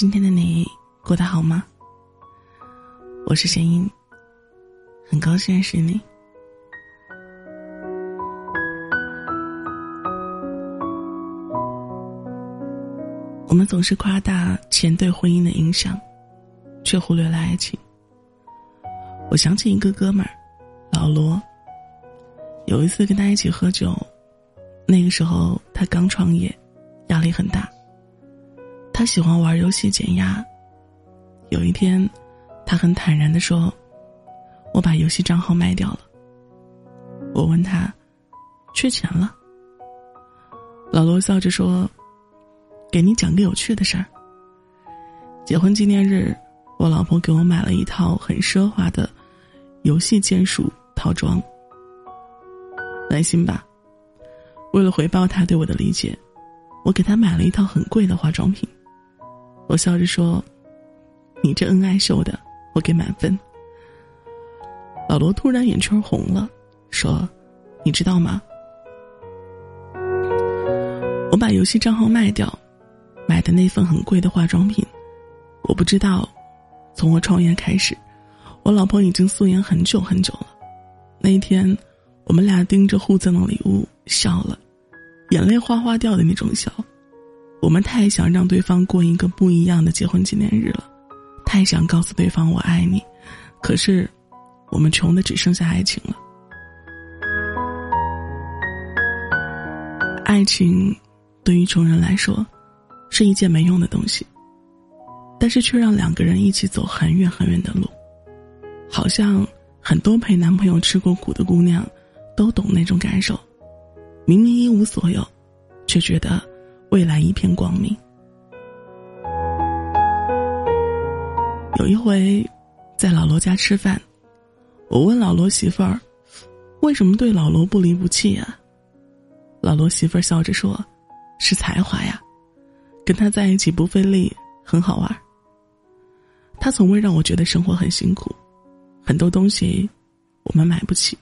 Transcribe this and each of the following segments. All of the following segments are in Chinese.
今天的你过得好吗？我是贤英，很高兴认识你。我们总是夸大钱对婚姻的影响，却忽略了爱情。我想起一个哥们儿，老罗。有一次跟他一起喝酒，那个时候他刚创业，压力很大。他喜欢玩游戏减压。有一天，他很坦然的说：“我把游戏账号卖掉了。”我问他：“缺钱了？”老罗笑着说。给你讲个有趣的事儿。结婚纪念日，我老婆给我买了一套很奢华的游戏键鼠套装。耐心吧，为了回报她对我的理解，我给她买了一套很贵的化妆品。我笑着说：“你这恩爱秀的，我给满分。”老罗突然眼圈红了，说：“你知道吗？我把游戏账号卖掉。”买的那份很贵的化妆品，我不知道，从我创业开始，我老婆已经素颜很久很久了。那一天，我们俩盯着互赠的礼物笑了，眼泪哗哗掉的那种笑。我们太想让对方过一个不一样的结婚纪念日了，太想告诉对方我爱你，可是，我们穷的只剩下爱情了。爱情，对于穷人来说。是一件没用的东西，但是却让两个人一起走很远很远的路，好像很多陪男朋友吃过苦的姑娘，都懂那种感受。明明一无所有，却觉得未来一片光明。有一回，在老罗家吃饭，我问老罗媳妇儿，为什么对老罗不离不弃啊？老罗媳妇儿笑着说：“是才华呀。”跟他在一起不费力，很好玩。他从未让我觉得生活很辛苦，很多东西我们买不起，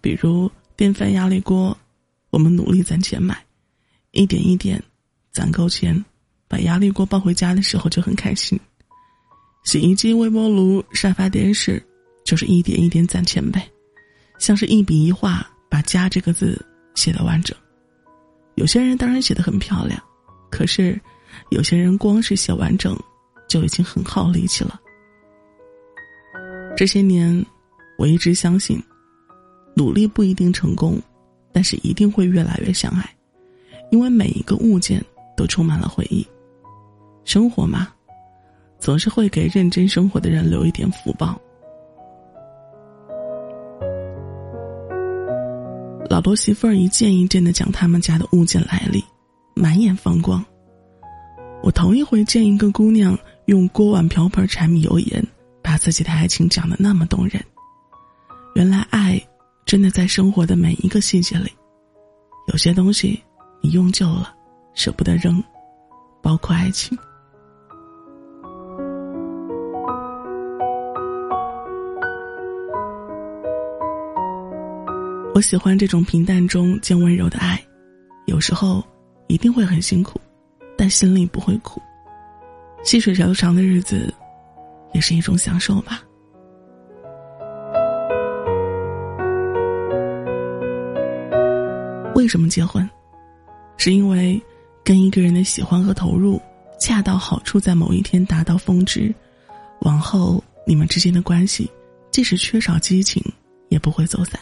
比如电饭压力锅，我们努力攒钱买，一点一点攒够钱，把压力锅抱回家的时候就很开心。洗衣机、微波炉、沙发、电视，就是一点一点攒钱呗，像是一笔一画把“家”这个字写的完整。有些人当然写的很漂亮。可是，有些人光是写完整，就已经很耗力气了。这些年，我一直相信，努力不一定成功，但是一定会越来越相爱，因为每一个物件都充满了回忆。生活嘛，总是会给认真生活的人留一点福报。老罗媳妇儿一件一件的讲他们家的物件来历。满眼放光。我头一回见一个姑娘用锅碗瓢盆、柴米油盐，把自己的爱情讲得那么动人。原来爱，真的在生活的每一个细节里。有些东西，你用旧了，舍不得扔，包括爱情。我喜欢这种平淡中见温柔的爱，有时候。一定会很辛苦，但心里不会苦。细水长长的日子，也是一种享受吧。为什么结婚？是因为跟一个人的喜欢和投入恰到好处，在某一天达到峰值，往后你们之间的关系，即使缺少激情，也不会走散。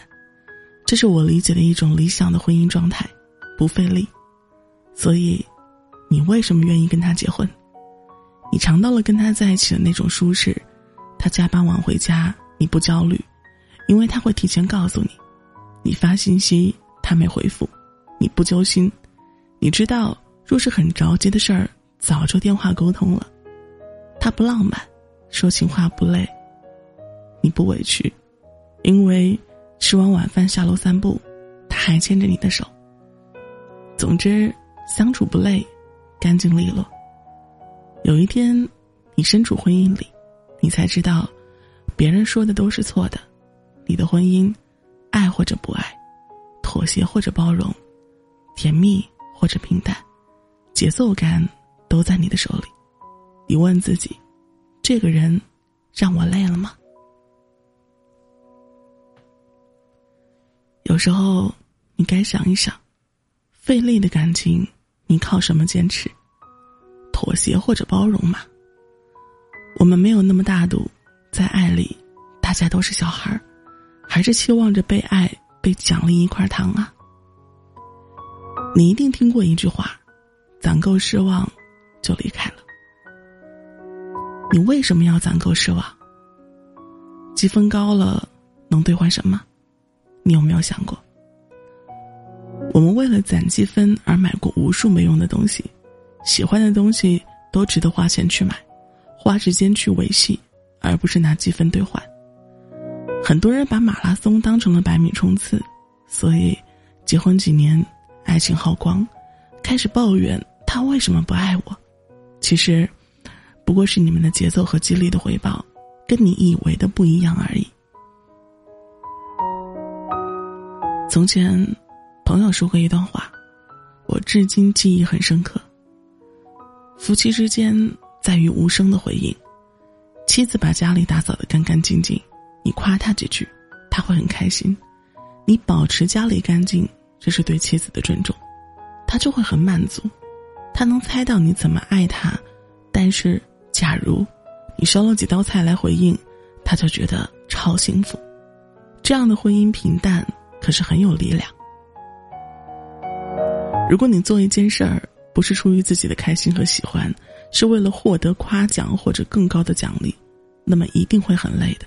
这是我理解的一种理想的婚姻状态，不费力。所以，你为什么愿意跟他结婚？你尝到了跟他在一起的那种舒适。他加班晚回家，你不焦虑，因为他会提前告诉你。你发信息，他没回复，你不揪心。你知道，若是很着急的事儿，早就电话沟通了。他不浪漫，说情话不累。你不委屈，因为吃完晚饭下楼散步，他还牵着你的手。总之。相处不累，干净利落。有一天，你身处婚姻里，你才知道，别人说的都是错的。你的婚姻，爱或者不爱，妥协或者包容，甜蜜或者平淡，节奏感都在你的手里。你问自己：这个人让我累了吗？有时候，你该想一想，费力的感情，你靠什么坚持？妥协或者包容吗？我们没有那么大度，在爱里，大家都是小孩儿，还是期望着被爱、被奖励一块糖啊？你一定听过一句话：“攒够失望，就离开了。”你为什么要攒够失望？积分高了，能兑换什么？你有没有想过？我们为了攒积分而买过无数没用的东西，喜欢的东西都值得花钱去买，花时间去维系，而不是拿积分兑换。很多人把马拉松当成了百米冲刺，所以结婚几年，爱情耗光，开始抱怨他为什么不爱我。其实，不过是你们的节奏和激励的回报，跟你以为的不一样而已。从前，朋友说过一段话，我至今记忆很深刻。夫妻之间在于无声的回应。妻子把家里打扫的干干净净，你夸她几句，他会很开心；你保持家里干净，这是对妻子的尊重，他就会很满足。他能猜到你怎么爱他，但是假如你烧了几道菜来回应，他就觉得超幸福。这样的婚姻平淡。可是很有力量。如果你做一件事儿不是出于自己的开心和喜欢，是为了获得夸奖或者更高的奖励，那么一定会很累的。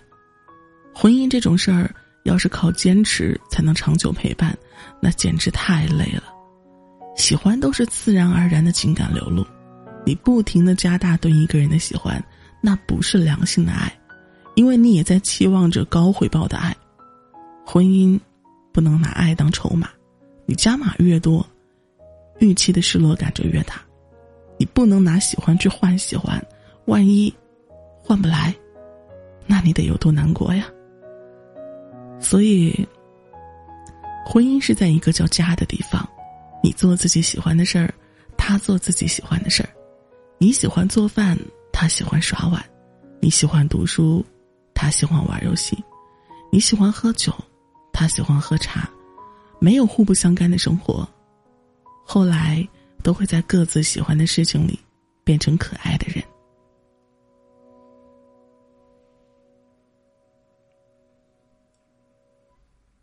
婚姻这种事儿，要是靠坚持才能长久陪伴，那简直太累了。喜欢都是自然而然的情感流露，你不停的加大对一个人的喜欢，那不是良性的爱，因为你也在期望着高回报的爱。婚姻。不能拿爱当筹码，你加码越多，预期的失落感就越大。你不能拿喜欢去换喜欢，万一换不来，那你得有多难过呀？所以，婚姻是在一个叫家的地方，你做自己喜欢的事儿，他做自己喜欢的事儿。你喜欢做饭，他喜欢刷碗；你喜欢读书，他喜欢玩游戏；你喜欢喝酒。他喜欢喝茶，没有互不相干的生活，后来都会在各自喜欢的事情里变成可爱的人。